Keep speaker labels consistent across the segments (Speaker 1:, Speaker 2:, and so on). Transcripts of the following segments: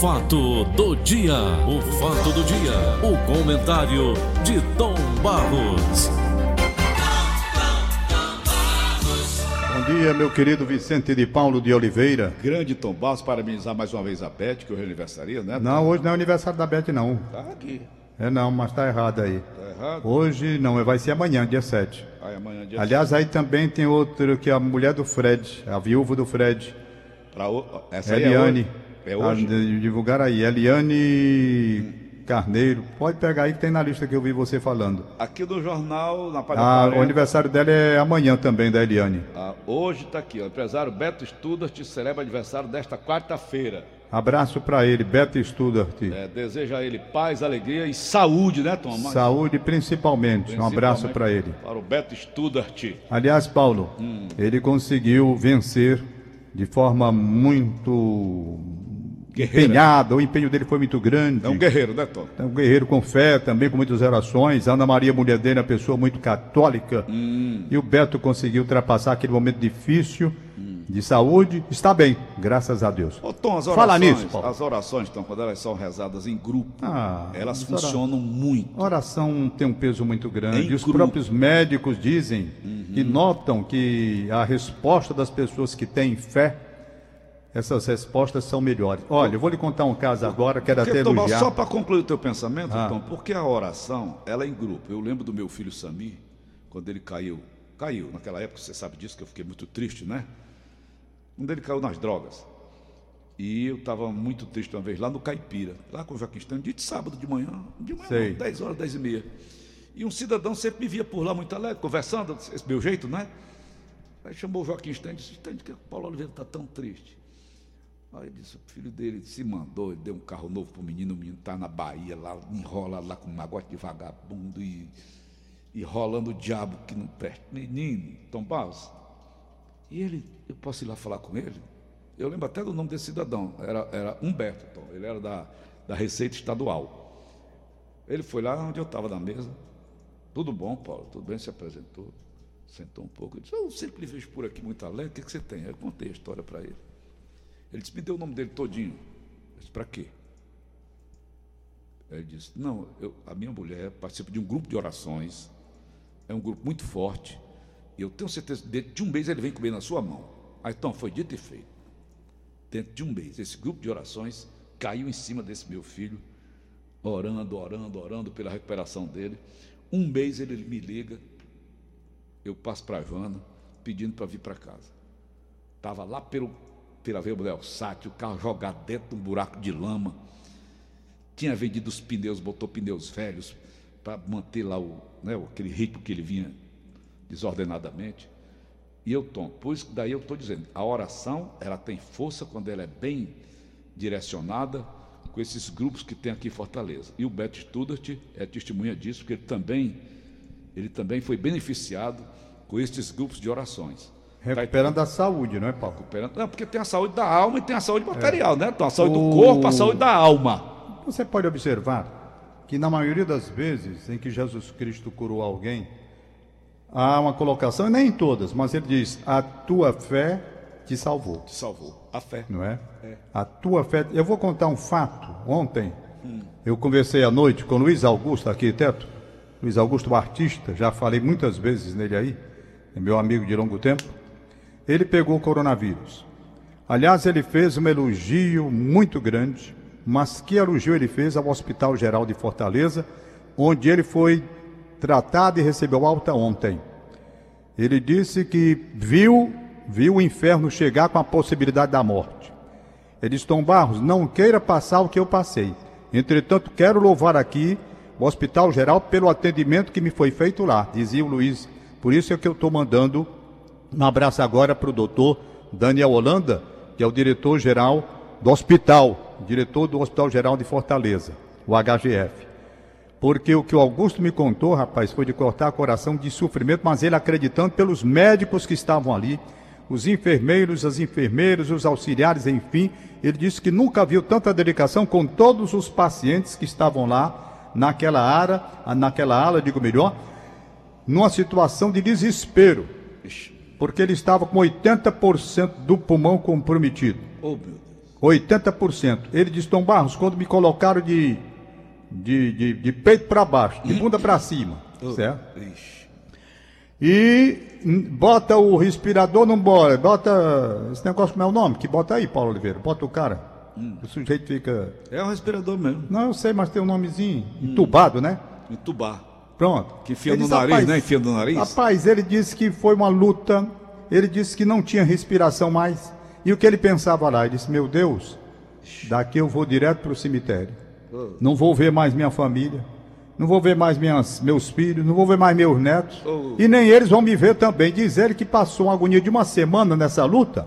Speaker 1: fato do dia, o fato do dia, o comentário de Tom Barros.
Speaker 2: Bom dia, meu querido Vicente de Paulo de Oliveira.
Speaker 3: Grande Tom Barros, parabenizar mais uma vez a Beth, que hoje é aniversaria, né?
Speaker 2: Não, hoje não é aniversário da Beth, não.
Speaker 3: Tá aqui.
Speaker 2: É não, mas tá errado aí.
Speaker 3: Tá errado?
Speaker 2: Hoje não, vai ser amanhã, dia 7.
Speaker 3: Aí amanhã dia
Speaker 2: Aliás, aí também tem outro que é a mulher do Fred, a viúva do Fred,
Speaker 3: Pra o... Essa aí
Speaker 2: Eliane.
Speaker 3: é. É hoje?
Speaker 2: Ah, de- divulgar aí, Eliane Carneiro. Pode pegar aí que tem na lista que eu vi você falando.
Speaker 3: Aqui no jornal, na página
Speaker 2: Ah,
Speaker 3: 40,
Speaker 2: o aniversário dela é amanhã também, da Eliane.
Speaker 3: ah, hoje tá aqui, ó. O empresário Beto Studart celebra aniversário desta quarta-feira.
Speaker 2: Abraço pra ele, Beto Studart.
Speaker 3: É, deseja a ele paz, alegria e saúde, né, Tom?
Speaker 2: Saúde principalmente. Um abraço
Speaker 3: principalmente
Speaker 2: pra ele.
Speaker 3: Para o Beto Studart.
Speaker 2: Aliás, Paulo,
Speaker 3: Hum.
Speaker 2: ele conseguiu vencer de forma muito
Speaker 3: Guerreira.
Speaker 2: empenhada. O empenho dele foi muito grande.
Speaker 3: É um guerreiro, né, Tom?
Speaker 2: É um guerreiro com fé, também com muitas orações. Ana Maria, mulher dele, é uma pessoa muito católica.
Speaker 3: Hum.
Speaker 2: E o Beto conseguiu ultrapassar aquele momento difícil de saúde. Está bem, graças a Deus.
Speaker 3: Ô, Tom, as orações,
Speaker 2: Fala nisso, Paulo.
Speaker 3: as orações, Tom, quando elas são rezadas em grupo,
Speaker 2: Ah,
Speaker 3: elas funcionam muito.
Speaker 2: Oração tem um peso muito grande.
Speaker 3: Em
Speaker 2: E os
Speaker 3: grupo.
Speaker 2: próprios médicos dizem e notam que a resposta das pessoas que têm fé, essas respostas são melhores. Olha, eu vou lhe contar um caso agora, quero
Speaker 3: Porque,
Speaker 2: até
Speaker 3: Tom,
Speaker 2: elogiar.
Speaker 3: só para concluir o teu pensamento,
Speaker 2: Ah.
Speaker 3: Tom, porque a oração, ela é em grupo. Eu lembro do meu filho Samir, quando ele caiu, caiu, naquela época, você sabe disso, que eu fiquei muito triste, né? Quando ele caiu nas drogas. E eu estava muito triste uma vez lá no Caipira, lá com o Joaquim Estânio, dia de sábado de manhã, de manhã,
Speaker 2: Sei.
Speaker 3: não, 10 horas, 10 e meia. E um cidadão sempre me via por lá muito alegre, conversando, esse meu jeito, né? Aí chamou o Joaquim Estânio e disse, por que o Paulo Oliveira está tão triste? Aí disse, o filho dele se mandou, ele deu um carro novo pro menino, o menino tá na Bahia, lá, enrola lá com um magote de vagabundo e, e rolando o diabo que não presta. Menino, Tom Barros. E ele, eu posso ir lá falar com ele? Eu lembro até do nome desse cidadão, era, era Humberto, Tom, ele era da, da Receita Estadual. Ele foi lá onde eu estava na mesa. Tudo bom, Paulo? Tudo bem? Se apresentou. Sentou um pouco. Eu disse, eu sempre vejo por aqui muito alegre. O que, que você tem? Eu contei a história para ele. Ele disse, me deu o nome dele todinho. Eu disse, para quê? Ele disse, não, eu, a minha mulher participa de um grupo de orações. É um grupo muito forte. E eu tenho certeza dentro de um mês ele vem comer na sua mão. Aí, então, foi dito e feito. Dentro de um mês, esse grupo de orações caiu em cima desse meu filho, orando, orando, orando pela recuperação dele. Um mês ele me liga, eu passo para a Joana, pedindo para vir para casa. Estava lá pelo, pela Sátio, o carro jogado dentro de um buraco de lama. Tinha vendido os pneus, botou pneus velhos para manter lá o, né, aquele ritmo que ele vinha desordenadamente. E eu tomo. Por isso daí eu estou dizendo, a oração ela tem força quando ela é bem direcionada com esses grupos que tem aqui em Fortaleza. E o Beto Studart é testemunha disso, porque ele também, ele também foi beneficiado com esses grupos de orações.
Speaker 2: Recuperando a saúde, não é, Paulo?
Speaker 3: Recuperando. Não, porque tem a saúde da alma e tem a saúde material, né? Então, a saúde
Speaker 2: O-
Speaker 3: do corpo, a saúde da alma.
Speaker 2: Você pode observar que na maioria das vezes em que Jesus Cristo curou alguém, há uma colocação, e nem em todas, mas ele diz: a tua fé te salvou.
Speaker 3: Te salvou. A fé.
Speaker 2: não é? A tua fé. Eu vou contar um fato. Ontem eu conversei à noite com Luiz Augusto, arquiteto. Luiz Augusto, artista, já falei muitas vezes nele aí, é meu amigo de longo tempo. Ele pegou o coronavírus. Aliás, ele fez um elogio muito grande, mas que elogio ele fez ao Hospital Geral de Fortaleza, onde ele foi tratado e recebeu alta ontem. Ele disse que viu, viu o inferno chegar com a possibilidade da morte. Ele disse, Tom Barros, não queira passar o que eu passei. Entretanto, quero louvar aqui o Hospital Geral pelo atendimento que me foi feito lá, dizia o Luiz. Por isso é que eu estou mandando um abraço agora para o doutor Daniel Holanda, que é o diretor-geral do hospital, diretor do Hospital Geral de Fortaleza, o HGF. Porque o que o Augusto me contou, rapaz, foi de cortar coração de sofrimento, mas ele acreditando pelos médicos que estavam ali, os enfermeiros, as enfermeiras, os auxiliares, enfim. Ele disse que nunca viu tanta dedicação com todos os pacientes que estavam lá naquela área, naquela ala, digo melhor, numa situação de desespero. Porque ele estava com 80% do pulmão comprometido.
Speaker 3: Oh, meu Deus.
Speaker 2: 80%. Ele disse, Tom Barros, quando me colocaram de, de, de, de peito para baixo, de bunda para cima, certo?
Speaker 3: Ixi.
Speaker 2: E hum, bota o respirador, não bora. Bota. Esse negócio como é o nome? Que bota aí, Paulo Oliveira. Bota o cara. O sujeito fica.
Speaker 3: É um respirador mesmo.
Speaker 2: Não, eu sei, mas tem um nomezinho. Entubado, né?
Speaker 3: Entubar.
Speaker 2: Pronto.
Speaker 3: Que enfia no nariz,
Speaker 2: "Rapaz,
Speaker 3: né? Enfia no nariz.
Speaker 2: Rapaz, ele disse que foi uma luta. Ele disse que não tinha respiração mais. E o que ele pensava lá? Ele disse: Meu Deus, daqui eu vou direto para o cemitério. Não vou ver mais minha família. Não vou ver mais minhas, meus filhos. Não vou ver mais meus netos. E nem eles vão me ver também. Diz ele que passou uma agonia de uma semana nessa luta.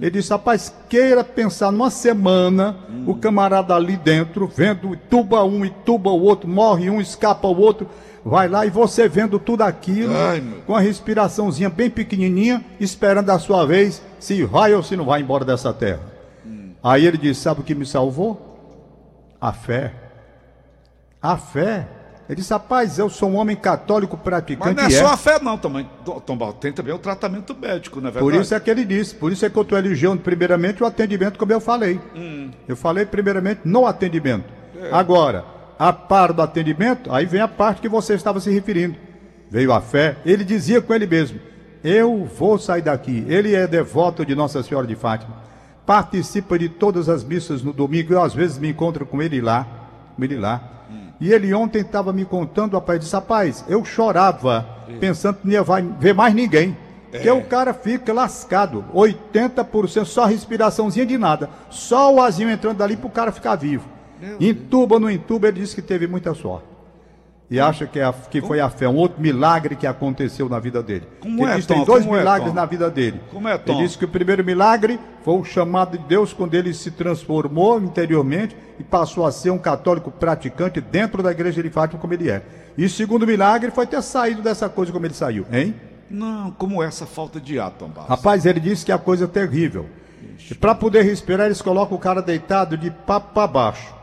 Speaker 2: Ele disse: Rapaz, queira pensar numa semana, o camarada ali dentro, vendo tuba um e tuba o outro, morre um, escapa o outro. Vai lá e você vendo tudo aquilo,
Speaker 3: Ai,
Speaker 2: com a respiraçãozinha bem pequenininha, esperando a sua vez, se vai ou se não vai embora dessa terra. Aí ele disse: Sabe o que me salvou? A fé. A fé. Ele disse: Rapaz, eu sou um homem católico
Speaker 3: Mas
Speaker 2: praticante.
Speaker 3: não é
Speaker 2: e
Speaker 3: só a fé, não, também. Tom tem também o tratamento médico, não é verdade?
Speaker 2: Por isso é que ele disse, por isso é que eu estou elogiando primeiramente o atendimento, como eu falei.
Speaker 3: Hum.
Speaker 2: Eu falei primeiramente no atendimento.
Speaker 3: É.
Speaker 2: Agora, a par do atendimento, aí vem a parte que você estava se referindo. Veio a fé, ele dizia com ele mesmo: Eu vou sair daqui. Ele é devoto de Nossa Senhora de Fátima, participa de todas as missas no domingo, eu às vezes me encontro com ele lá, com ele lá. E ele ontem estava me contando, rapaz, disse, rapaz, eu chorava, pensando que não ia vai ver mais ninguém. Porque o cara fica lascado. 80% só respiraçãozinha de nada. Só o azinho entrando dali pro cara ficar vivo. Entuba ou não entuba, ele disse que teve muita sorte. E acha que, é a- que foi a fé, um outro milagre que aconteceu na vida dele.
Speaker 3: Como
Speaker 2: ele
Speaker 3: é,
Speaker 2: disse, tem
Speaker 3: Tom?
Speaker 2: dois
Speaker 3: Como é,
Speaker 2: milagres
Speaker 3: Tom?
Speaker 2: na vida dele.
Speaker 3: Como é, Tom?
Speaker 2: Ele disse que o primeiro milagre foi o chamado de Deus quando ele se transformou interiormente e passou a ser um católico praticante dentro da igreja de Fátima como ele é. E o segundo milagre foi ter saído dessa coisa como ele saiu, hein?
Speaker 3: Não, como essa falta de ar, Tom Barros?
Speaker 2: Rapaz, ele disse que a coisa é terrível. E para poder respirar, eles colocam o cara deitado de papo para baixo.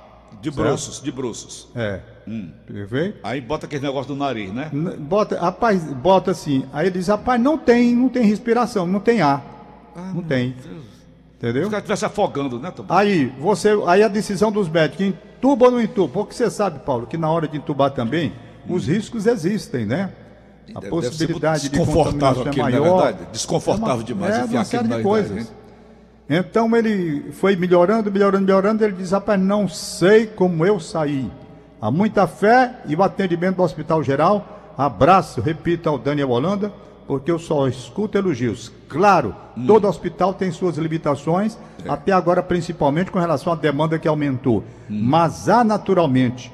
Speaker 3: De bruços, de bruços.
Speaker 2: É.
Speaker 3: Hum.
Speaker 2: Perfeito?
Speaker 3: Aí bota aquele negócio do nariz, né?
Speaker 2: Bota, rapaz, bota assim. Aí ele diz, rapaz, não tem, não tem respiração, não tem ar. não tem.
Speaker 3: Se
Speaker 2: Entendeu?
Speaker 3: o cara estivesse afogando, né, Tom?
Speaker 2: Aí, você, aí a decisão dos médicos, entuba ou não entuba? Porque você sabe, Paulo, que na hora de entubar também, os riscos existem, né? A possibilidade de
Speaker 3: desconfortável
Speaker 2: contaminação é
Speaker 3: aquilo, é
Speaker 2: maior.
Speaker 3: verdade? Desconfortável
Speaker 2: É uma-
Speaker 3: demais
Speaker 2: é, uma
Speaker 3: aquilo
Speaker 2: série
Speaker 3: na
Speaker 2: de coisas. Então ele foi melhorando, melhorando, melhorando. Ele diz: Rapaz, não sei como eu saí. Há muita fé e o atendimento do Hospital Geral. Abraço, repito ao Daniel Holanda, porque eu só escuto elogios. Claro,
Speaker 3: Hum.
Speaker 2: todo hospital tem suas limitações,
Speaker 3: É.
Speaker 2: até agora, principalmente com relação à demanda que aumentou.
Speaker 3: Hum.
Speaker 2: Mas há naturalmente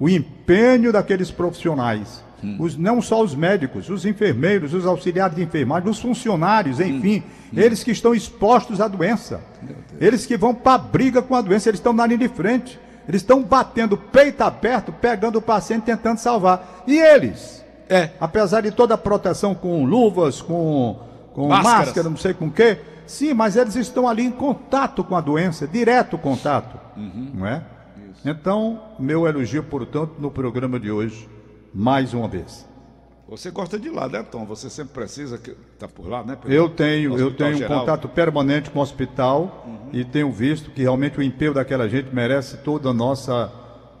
Speaker 2: o empenho daqueles profissionais.
Speaker 3: Hum.
Speaker 2: Os, não só os médicos, os enfermeiros, os auxiliares de enfermagem, os funcionários,
Speaker 3: Hum.
Speaker 2: enfim, eles que estão expostos à doença, eles que vão para a briga com a doença, eles estão na linha de frente, eles estão batendo peito aberto, pegando o paciente, tentando salvar. E eles?
Speaker 3: É.
Speaker 2: Apesar de toda a proteção com luvas, com, com
Speaker 3: Máscaras.
Speaker 2: máscara, não sei com o quê, sim, mas eles estão ali em contato com a doença, direto contato,
Speaker 3: Uhum.
Speaker 2: não é? Então, meu elogio, portanto, no programa de hoje, mais uma vez.
Speaker 3: Você gosta de lá, né, Tom? Você sempre precisa estar tá por lá, né? Pelo
Speaker 2: Eu tenho, eu tenho um
Speaker 3: Geral.
Speaker 2: contato permanente com o hospital e tenho visto que realmente o empenho daquela gente merece toda a nossa,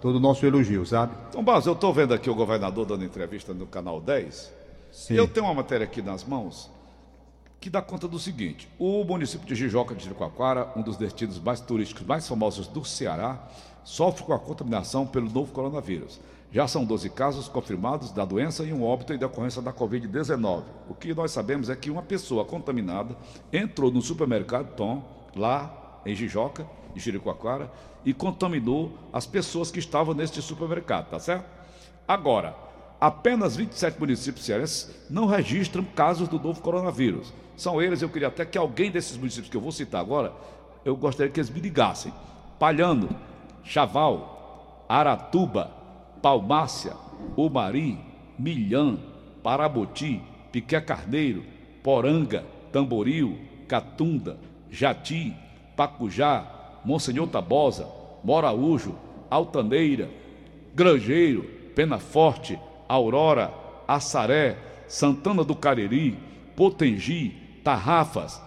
Speaker 2: todo o nosso elogio, sabe?
Speaker 3: Tom Barros, eu estou vendo aqui o governador dando entrevista no Canal 10.
Speaker 2: Sim.
Speaker 3: Eu tenho uma matéria aqui nas mãos que dá conta do seguinte: o município de Jijoca de Jericoacoara, um dos destinos mais turísticos mais famosos do Ceará, sofre com a contaminação pelo novo coronavírus. Já são 12 casos confirmados da doença e um óbito em decorrência da Covid-19. O que nós sabemos é que uma pessoa contaminada entrou no supermercado Tom, lá em Jijoca, em Jericoacoara, e contaminou as pessoas que estavam neste supermercado, tá certo? Agora, apenas 27 municípios cearenses não registram casos do novo coronavírus. São eles, eu queria até que alguém desses municípios que eu vou citar agora, eu gostaria que eles me ligassem. Palhano, Chaval, Aratuba, Palmácia, Umari, Milhã, Paraboti, Piqué Carneiro, Poranga, Tamboril, Catunda, Jati, Pacujá, Monsenhor Tabosa, Moraújo, Altaneira, Grangeiro, Pena Forte, Aurora, Assaré, Santana do Cariri, Potengi, Tarrafas,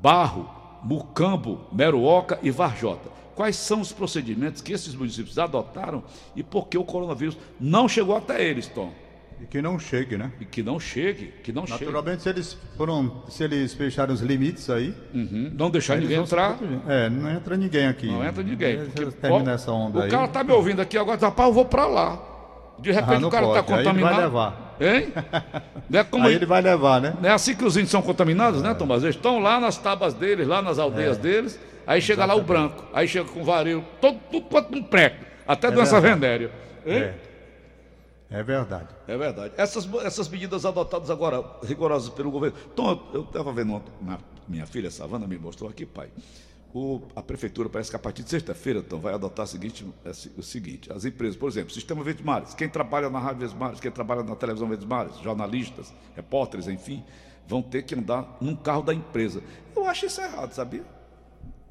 Speaker 3: Barro, Mucambo, Meruoca e Varjota. Quais são os procedimentos que esses municípios adotaram e por que o coronavírus não chegou até eles, Tom?
Speaker 2: E que não chegue, né?
Speaker 3: E que não chegue, que não chegue.
Speaker 2: Naturalmente, se eles foram, se eles fecharam os limites aí,
Speaker 3: Uhum, Não deixar
Speaker 2: eles
Speaker 3: ninguém entrar.
Speaker 2: É, não entra ninguém aqui.
Speaker 3: Não entra ninguém. Porque,
Speaker 2: termina
Speaker 3: ó,
Speaker 2: essa onda
Speaker 3: o
Speaker 2: aí.
Speaker 3: cara tá me ouvindo aqui agora, rapaz, eu vou pra lá. De repente
Speaker 2: Ah,
Speaker 3: o cara tá
Speaker 2: pode, aí ele
Speaker 3: contaminado.
Speaker 2: vai levar.
Speaker 3: Hein? Não é, como,
Speaker 2: Aí ele vai levar, né?
Speaker 3: não é assim que os índios são contaminados, né, Tomás? Eles estão lá nas tabas deles, lá nas aldeias
Speaker 2: É.
Speaker 3: deles, aí chega lá o branco, aí chega com varíola, todo, tudo quanto um preco, até doença
Speaker 2: verdade.
Speaker 3: venérea.
Speaker 2: É. É verdade.
Speaker 3: É verdade. Essas, essas medidas adotadas agora, rigorosas pelo governo. Então, eu estava vendo ontem, na- minha filha Savana me mostrou aqui, pai. O- a prefeitura parece que a partir de sexta-feira, então, vai adotar o seguinte, esse- o seguinte: as empresas, por exemplo, Sistema Verdes Mares, quem trabalha na Rádio Verdes Mares, quem trabalha na televisão Verdes Mares, jornalistas, repórteres, enfim, vão ter que andar num carro da empresa. Eu acho isso errado, sabia?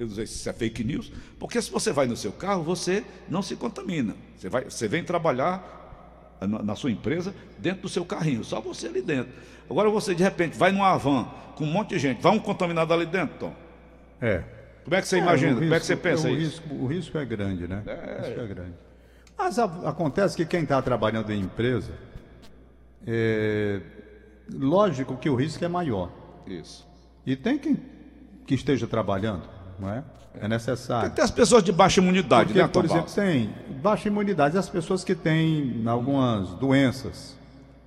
Speaker 3: Eu não sei se isso é fake news, porque se você vai no seu carro, você não se contamina. Você, vai, você vem trabalhar na, na sua empresa dentro do seu carrinho, só você ali dentro. Agora você, de repente, vai numa van com um monte de gente, vai um contaminado ali dentro, Tom.
Speaker 2: É.
Speaker 3: Como é que você
Speaker 2: É,
Speaker 3: imagina?
Speaker 2: o
Speaker 3: Como é que você
Speaker 2: risco-
Speaker 3: pensa
Speaker 2: o
Speaker 3: isso?
Speaker 2: Risco, o risco é grande, né? O risco é grande. Mas a- acontece que quem está trabalhando em empresa, é, lógico que o risco é maior.
Speaker 3: Isso.
Speaker 2: E tem quem que esteja trabalhando, não é? É necessário.
Speaker 3: Tem as pessoas de baixa imunidade,
Speaker 2: Porque,
Speaker 3: né,
Speaker 2: por exemplo, tem baixa imunidade as pessoas que têm algumas doenças,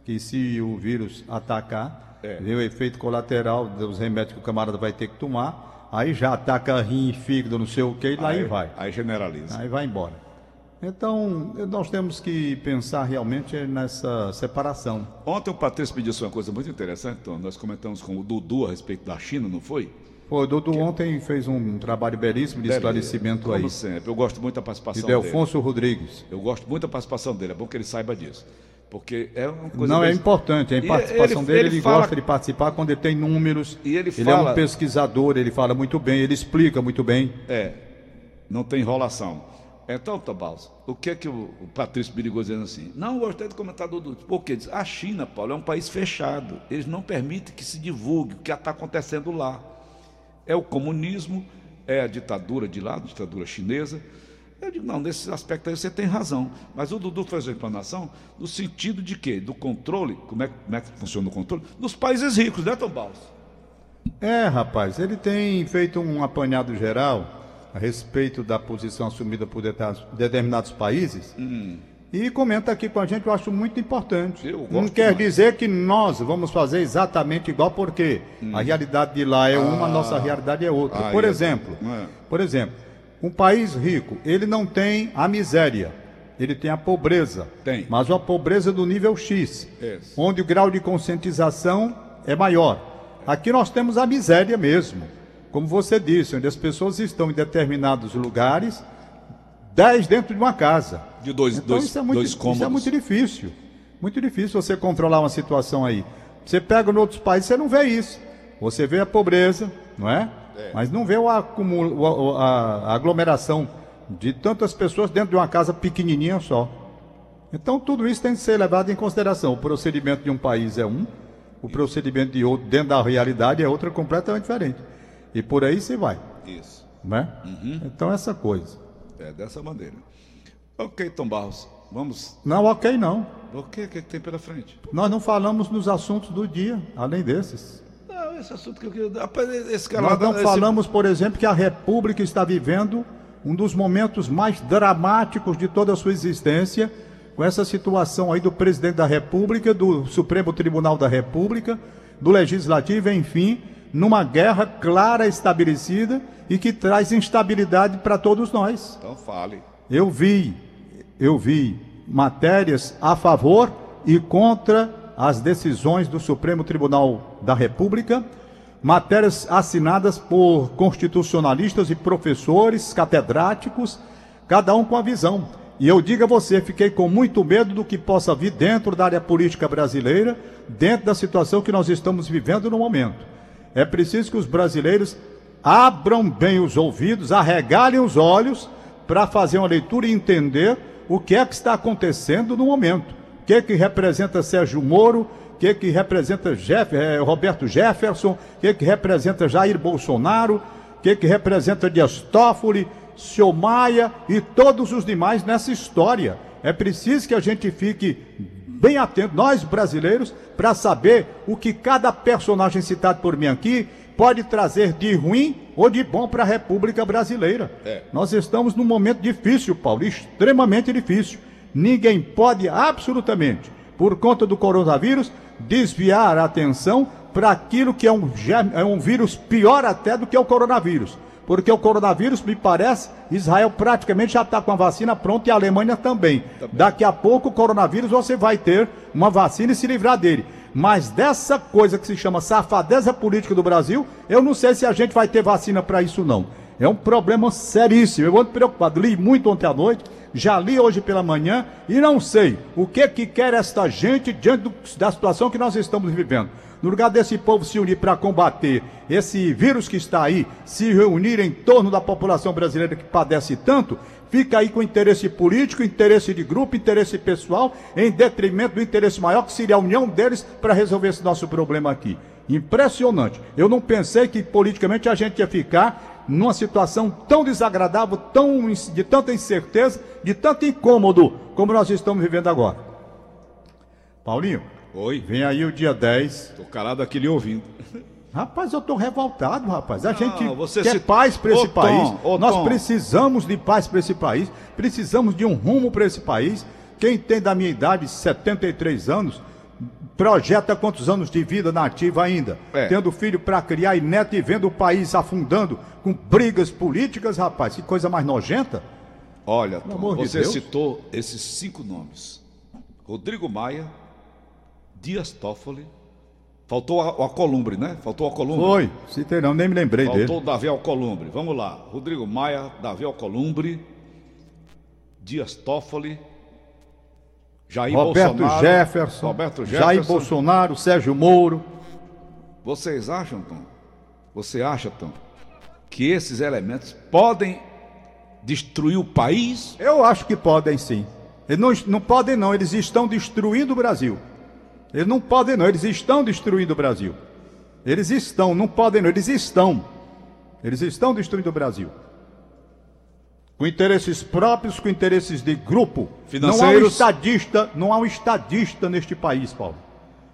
Speaker 2: que se o vírus atacar,
Speaker 3: É.
Speaker 2: vem o efeito colateral dos remédios que o camarada vai ter que tomar, aí já ataca rim, fígado, não sei o que, e lá aí vai.
Speaker 3: Aí generaliza.
Speaker 2: Aí vai embora. Então, nós temos que pensar realmente nessa separação.
Speaker 3: Ontem o Patrício me disse uma coisa muito interessante, Tom. Nós comentamos com o Dudu a respeito da China, não foi?
Speaker 2: Pô, o Dudu ontem fez um trabalho belíssimo de esclarecimento
Speaker 3: Como
Speaker 2: aí.
Speaker 3: sempre. Eu gosto muito da participação dele.
Speaker 2: Delfonso Rodrigues.
Speaker 3: Eu gosto muito da participação dele. É bom que ele saiba disso. Porque é uma coisa.
Speaker 2: Não, é importante. A
Speaker 3: E
Speaker 2: participação
Speaker 3: ele-
Speaker 2: dele, ele,
Speaker 3: ele fala-
Speaker 2: gosta de participar quando ele tem números.
Speaker 3: E ele
Speaker 2: é
Speaker 3: fala-
Speaker 2: um pesquisador, ele fala muito bem, ele explica muito bem.
Speaker 3: É, não tem enrolação. Então, Tabaus, o que é que o, o Patrício me ligou dizendo assim? Não, eu gostei do comentário do Porque diz, a China, Paulo, é um país fechado. Eles não permitem que se divulgue o que está acontecendo lá. É o comunismo, é a ditadura de lá, a ditadura chinesa. Eu digo, não, nesse aspecto aí você tem razão. Mas o Dudu fez a explanação no sentido de quê? Do controle, como é, como é que funciona o controle? Dos países ricos, né, Tom Baus?
Speaker 2: É, rapaz, ele tem feito um apanhado geral a respeito da posição assumida por determinados países. E comenta aqui com a gente, eu acho muito importante. Não quer
Speaker 3: demais.
Speaker 2: dizer que nós vamos fazer exatamente igual, porque a realidade de lá é uma, a nossa realidade é outra.
Speaker 3: Ah,
Speaker 2: por
Speaker 3: é.
Speaker 2: exemplo,
Speaker 3: É.
Speaker 2: por exemplo, um país rico, ele não tem a miséria, ele tem a pobreza.
Speaker 3: Tem.
Speaker 2: Mas uma pobreza do nível X,
Speaker 3: Isso.
Speaker 2: onde o grau de conscientização é maior. Aqui nós temos a miséria mesmo. Como você disse, onde as pessoas estão em determinados lugares, dez dentro de uma casa.
Speaker 3: De dois,
Speaker 2: Então
Speaker 3: dois,
Speaker 2: isso, é muito,
Speaker 3: dois
Speaker 2: isso
Speaker 3: cômodos.
Speaker 2: é muito difícil. Muito difícil você controlar uma situação aí. Você pega em outros países, você não vê isso. Você vê a pobreza, não é? Mas não vê o acúmulo, o- o- a, a aglomeração de tantas pessoas dentro de uma casa pequenininha só. Então tudo isso tem que ser levado em consideração. O procedimento de um país é um, o procedimento de outro dentro da realidade é outra completamente diferente. E por aí se vai,
Speaker 3: Isso.
Speaker 2: não é?
Speaker 3: Uhum.
Speaker 2: Então essa coisa.
Speaker 3: É dessa maneira. Ok, Tom Barros, vamos.
Speaker 2: Não, ok não.
Speaker 3: O que, o que tem pela frente?
Speaker 2: Nós não falamos nos assuntos do dia, além desses.
Speaker 3: Não, esse assunto que eu queria. Esse cara
Speaker 2: Nós não
Speaker 3: esse-
Speaker 2: falamos, por exemplo, que a República está vivendo um dos momentos mais dramáticos de toda a sua existência, com essa situação aí do presidente da República, do Supremo Tribunal da República, do Legislativo, enfim, numa guerra clara estabelecida e que traz instabilidade para todos nós.
Speaker 3: Então fale.
Speaker 2: Eu vi, eu vi matérias a favor e contra as decisões do Supremo Tribunal da República, matérias assinadas por constitucionalistas e professores, catedráticos, cada um com a visão. E eu digo a você, fiquei com muito medo do que possa vir dentro da área política brasileira, dentro da situação que nós estamos vivendo no momento. É preciso que os brasileiros abram bem os ouvidos, arregalem os olhos para fazer uma leitura e entender o que é que está acontecendo no momento. O que é que representa Sérgio Moro, o que é que representa Jeff, eh, Roberto Jefferson, o que é que representa Jair Bolsonaro, o que, que representa Dias Toffoli, e todos os demais nessa história. É preciso que a gente fique bem atento, nós brasileiros, para saber o que cada personagem citado por mim aqui pode trazer de ruim ou de bom para a República Brasileira. É. Nós estamos num momento difícil, Paulo, extremamente difícil. Ninguém pode absolutamente, por conta do coronavírus, desviar a atenção para aquilo que é um, é um vírus pior até do que o coronavírus. Porque o coronavírus, me parece, Israel praticamente já está com a vacina pronta e a Alemanha também. também. Daqui a pouco o coronavírus você vai ter uma vacina e se livrar dele. Mas dessa coisa que se chama safadeza política do Brasil, eu não sei se a gente vai ter vacina para isso não. É um problema seríssimo. Eu ando preocupado. Li muito ontem à noite, já li hoje pela manhã e não sei o que que quer esta gente diante do, da situação que nós estamos vivendo. No lugar desse povo se unir para combater esse vírus que está aí, se reunir em torno da população brasileira que padece tanto, fica aí com interesse político, interesse de grupo, interesse pessoal, em detrimento do interesse maior, que seria a união deles para resolver esse nosso problema aqui. Impressionante. Eu não pensei que politicamente a gente ia ficar numa situação tão desagradável, tão, de tanta incerteza, de tanto incômodo, como nós estamos vivendo agora. Paulinho.
Speaker 3: Oi.
Speaker 2: Vem aí o dia 10.
Speaker 3: Estou calado aqui lhe ouvindo.
Speaker 2: Rapaz, eu estou revoltado, rapaz. A não, gente quer se... paz para esse país. Tom, Nós Tom. precisamos de paz para esse país. Precisamos de um rumo para esse país. Quem tem da minha idade, 73 anos, projeta quantos anos de vida nativa ainda? É. Tendo filho para criar e neto e vendo o país afundando com brigas políticas, rapaz. Que coisa mais nojenta.
Speaker 3: Olha, Tom, você de citou esses cinco nomes: Rodrigo Maia, Dias Toffoli. Faltou o Alcolumbre, né? Faltou o Alcolumbre.
Speaker 2: Foi, citei não, nem me lembrei
Speaker 3: Faltou
Speaker 2: dele.
Speaker 3: Faltou Davi Alcolumbre. Vamos lá. Rodrigo Maia, Davi Alcolumbre, Dias Toffoli,
Speaker 2: Jair Roberto Bolsonaro, Jefferson, Roberto Jefferson, Jair Bolsonaro, Sérgio Moro.
Speaker 3: Vocês acham, Tom? Você acha, Tom, que esses elementos podem destruir o país?
Speaker 2: Eu acho que podem sim. Eles não, não podem não, eles estão destruindo o Brasil. Eles não podem não, eles estão destruindo o Brasil. Eles estão, não podem não, eles estão. Eles estão destruindo o Brasil. Com interesses próprios, com interesses de grupo. Não há um estadista, não há um estadista neste país, Paulo.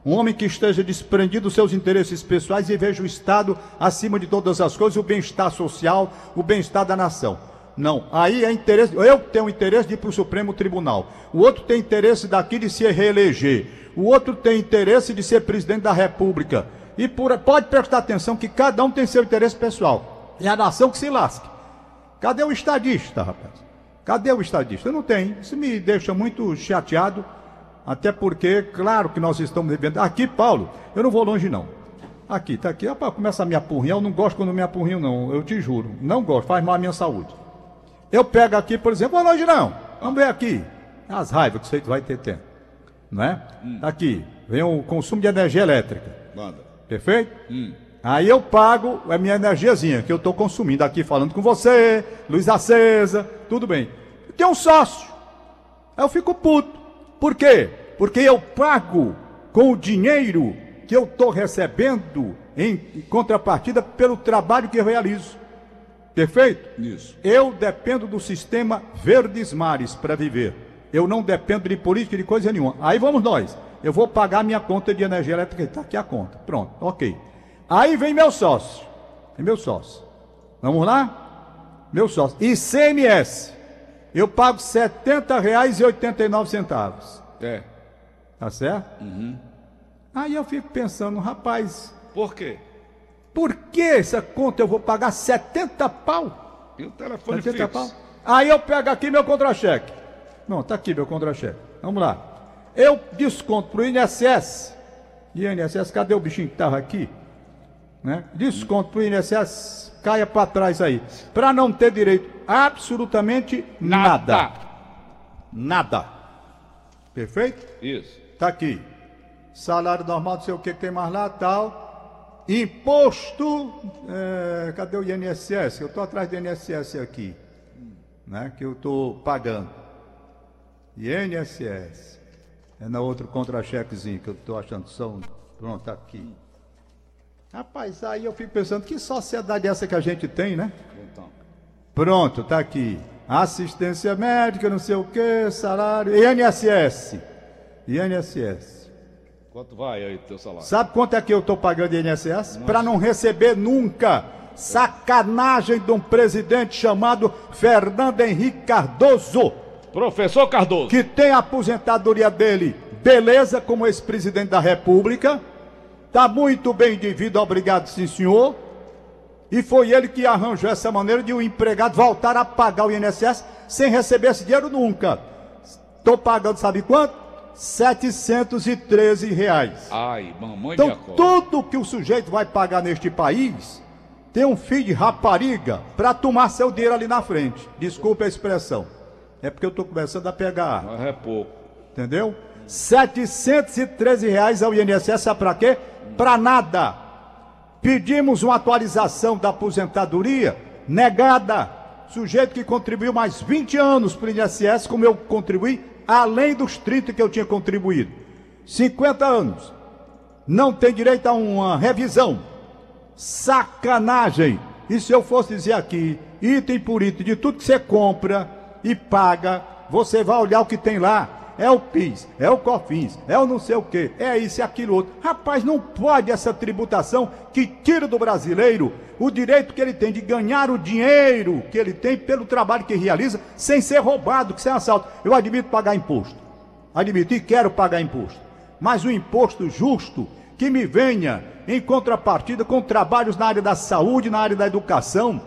Speaker 2: Um homem que esteja desprendido dos seus interesses pessoais e veja o Estado acima de todas as coisas, o bem-estar social, o bem-estar da nação. Não, aí é interesse. Eu tenho interesse de ir para o Supremo Tribunal. O outro tem interesse daqui de se reeleger o outro tem interesse de ser presidente da República. E por, pode prestar atenção que cada um tem seu interesse pessoal. E a nação que se lasque. Cadê o estadista, rapaz? Cadê o estadista? Não tem. Isso me deixa muito chateado. Até porque, claro que nós estamos vivendo. Aqui, Paulo, eu não vou longe, não. Aqui, tá aqui. Começa a me apurrinhar. Eu não gosto quando me apurrinho, não. Eu te juro. Não gosto. Faz mal à minha saúde. Eu pego aqui, por exemplo, longe, não. Vamos ver aqui. As raivas que você vai ter tempo né? Hum. Aqui, vem o consumo de energia elétrica. Manda. Perfeito? Hum. Aí eu pago a minha energiazinha que eu estou consumindo aqui falando com você, luz acesa, tudo bem. Tem um sócio. Aí eu fico puto. Por quê? Porque eu pago com o dinheiro que eu estou recebendo em contrapartida pelo trabalho que eu realizo. Perfeito?
Speaker 3: Isso.
Speaker 2: Eu dependo do sistema Verdes Mares para viver. Eu não dependo de política de coisa nenhuma. Aí vamos nós. Eu vou pagar minha conta de energia elétrica. Está aqui a conta. Pronto, ok. Aí vem meu sócio. Vem meu sócio. Vamos lá? Meu sócio. ICMS. Eu pago R$ 70,89.
Speaker 3: É.
Speaker 2: Tá certo?
Speaker 3: Uhum.
Speaker 2: Aí eu fico pensando, rapaz.
Speaker 3: Por quê?
Speaker 2: Por que essa conta eu vou pagar 70 pau?
Speaker 3: E o telefone 70 fixo? Pau?
Speaker 2: Aí eu pego aqui meu contra-cheque. Não, está aqui meu contra-cheque. Vamos lá. Eu desconto para o INSS. INSS, cadê o bichinho que estava aqui? Né? Desconto para o INSS, caia para trás aí. Para não ter direito absolutamente nada. Nada. Nada. Perfeito?
Speaker 3: Isso.
Speaker 2: Está aqui. Salário normal, não sei o que, que tem mais lá, tal. Imposto. É, cadê o INSS? Eu estou atrás do INSS aqui. Né, que eu estou pagando. INSS. É na outro contra-chequezinho que eu estou achando que são. Pronto, tá aqui. Rapaz, aí eu fico pensando, que sociedade é essa que a gente tem, né?
Speaker 3: Então,
Speaker 2: Pronto, tá aqui. Assistência médica, não sei o que, salário. INSS. INSS.
Speaker 3: Quanto vai aí teu salário?
Speaker 2: Sabe quanto é que eu estou pagando de INSS? Para não receber nunca. Sacanagem de um presidente chamado Fernando Henrique Cardoso,
Speaker 3: Professor Cardoso.
Speaker 2: que tem a aposentadoria dele, beleza, como ex-presidente da República. Tá muito bem de vida, obrigado, sim, senhor. E foi ele que arranjou essa maneira de o empregado voltar a pagar o INSS sem receber esse dinheiro nunca. Estou pagando, sabe quanto? 713 reais.
Speaker 3: Ai, mamãe
Speaker 2: Então, tudo que o sujeito vai pagar neste país tem um filho de rapariga para tomar seu dinheiro ali na frente. Desculpe a expressão. É porque eu estou começando a pegar,
Speaker 3: Mas é pouco.
Speaker 2: entendeu? 713 reais ao INSS, sabe para quê? Para nada. Pedimos uma atualização da aposentadoria, negada. Sujeito que contribuiu mais 20 anos para o INSS, como eu contribuí, além dos 30 que eu tinha contribuído. 50 anos. Não tem direito a uma revisão. Sacanagem! E se eu fosse dizer aqui, item por item, de tudo que você compra e paga, você vai olhar o que tem lá. É o PIS, é o COFINS, é o não sei o que, é isso e aquilo outro. Rapaz, não pode essa tributação que tira do brasileiro o direito que ele tem de ganhar o dinheiro que ele tem pelo trabalho que realiza, sem ser roubado, que sem assalto. Eu admito pagar imposto. Admito e quero pagar imposto. Mas o imposto justo que me venha em contrapartida com trabalhos na área da saúde, na área da educação,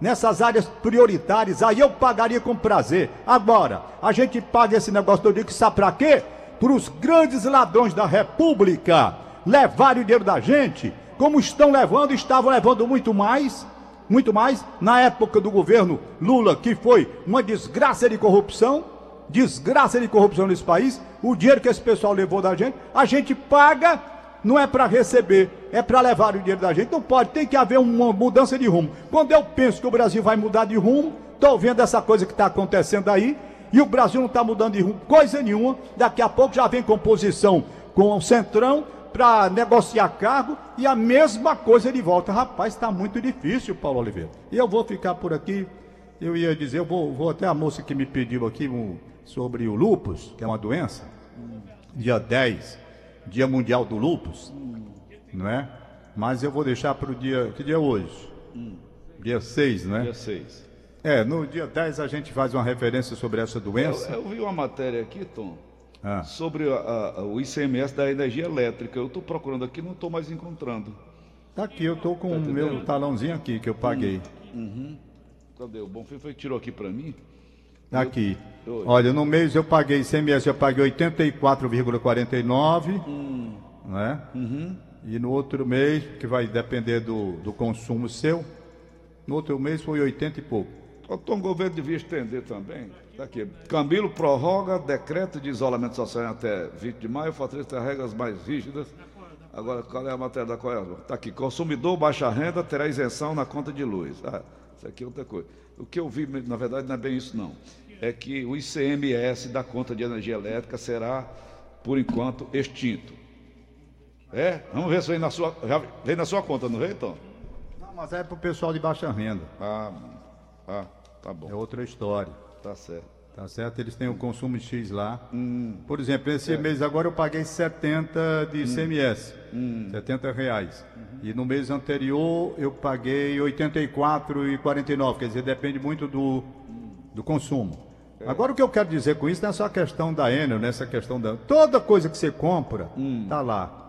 Speaker 2: nessas áreas prioritárias, aí eu pagaria com prazer. Agora, a gente paga esse negócio todo dia que sabe para quê? Para os grandes ladrões da República levarem o dinheiro da gente, como estão levando, estavam levando muito mais, muito mais, na época do governo Lula, que foi uma desgraça de corrupção, desgraça de corrupção nesse país, o dinheiro que esse pessoal levou da gente, a gente paga, não é para receber, é para levar o dinheiro da gente. Não pode, tem que haver uma mudança de rumo. Quando eu penso que o Brasil vai mudar de rumo, estou vendo essa coisa que está acontecendo aí, e o Brasil não está mudando de rumo, coisa nenhuma. Daqui a pouco já vem composição com o Centrão para negociar cargo e a mesma coisa de volta. Rapaz, está muito difícil, Paulo Oliveira. E eu vou ficar por aqui. Eu ia dizer, eu vou, vou até a moça que me pediu aqui um, sobre o lupus, que é uma doença, dia 10, Dia Mundial do Lupus, não é? Mas eu vou deixar para o dia. Que dia é hoje? Dia 6, não é?
Speaker 3: Dia 6.
Speaker 2: É, no dia 10 a gente faz uma referência sobre essa
Speaker 3: Eu,
Speaker 2: doença.
Speaker 3: eu vi uma matéria aqui, Tom,
Speaker 2: Ah.
Speaker 3: sobre a- a- o ICMS da energia elétrica. Eu estou procurando aqui, não estou mais encontrando.
Speaker 2: Tá aqui, eu tô com o meu talãozinho aqui que eu paguei.
Speaker 3: Cadê? O Bonfim foi que tirou aqui para mim.
Speaker 2: Tá aqui.
Speaker 3: Oi.
Speaker 2: Olha, no mês eu paguei ICMS, eu paguei 84,49, não é? E no outro mês, que vai depender do, do consumo seu, no outro mês foi 80 e pouco.
Speaker 3: O Tom Governo devia estender também. Tá aqui. Camilo prorroga decreto de isolamento social até 20 de maio, fortalece regras mais rígidas. Agora, qual é a matéria da Coelho? Está aqui. Consumidor baixa renda terá isenção na conta de luz. Ah, isso aqui é outra coisa. O que eu vi, na verdade, não é bem isso, não. É que o ICMS da conta de energia elétrica será, por enquanto, extinto. É? Vamos ver se vem na sua, já vem na sua conta, não vem, Tom?
Speaker 2: Não, mas é pro pessoal de baixa renda.
Speaker 3: Ah, ah tá
Speaker 2: É
Speaker 3: bom.
Speaker 2: outra história.
Speaker 3: Tá certo.
Speaker 2: Tá certo? Eles têm o consumo de X lá.
Speaker 3: Hum.
Speaker 2: Por exemplo, esse mês agora eu paguei 70 de ICMS. 70 reais. E no mês anterior eu paguei 84,49. Quer dizer, depende muito do, do consumo. Agora o que eu quero dizer com isso não é só a questão da Enel, nessa questão da. Toda coisa que você compra, tá lá.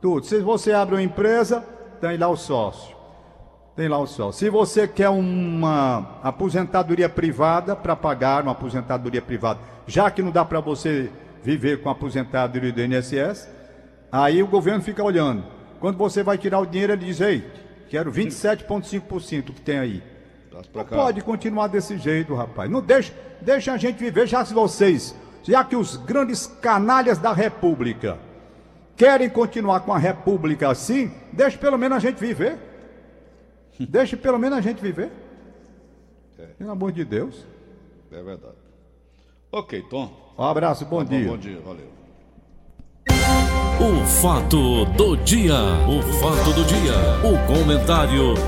Speaker 2: Tudo. Se você abre uma empresa, tem lá o sócio. Tem lá o sócio. Se você quer uma aposentadoria privada para pagar uma aposentadoria privada, já que não dá para você viver com a aposentadoria do INSS, aí o governo fica olhando. Quando você vai tirar o dinheiro, ele diz: Ei, quero 27,5% que tem aí. Pode continuar desse jeito, rapaz. Não deixa, deixa a gente viver, já que vocês, já que os grandes canalhas da República querem continuar com a República assim, deixa pelo menos a gente viver. Deixa pelo menos a gente viver.
Speaker 3: É.
Speaker 2: Pelo amor de Deus.
Speaker 3: É verdade. Ok, Tom.
Speaker 2: Um abraço, bom
Speaker 3: Bom,
Speaker 2: dia.
Speaker 3: bom dia, valeu. O fato do dia, o fato do dia, o comentário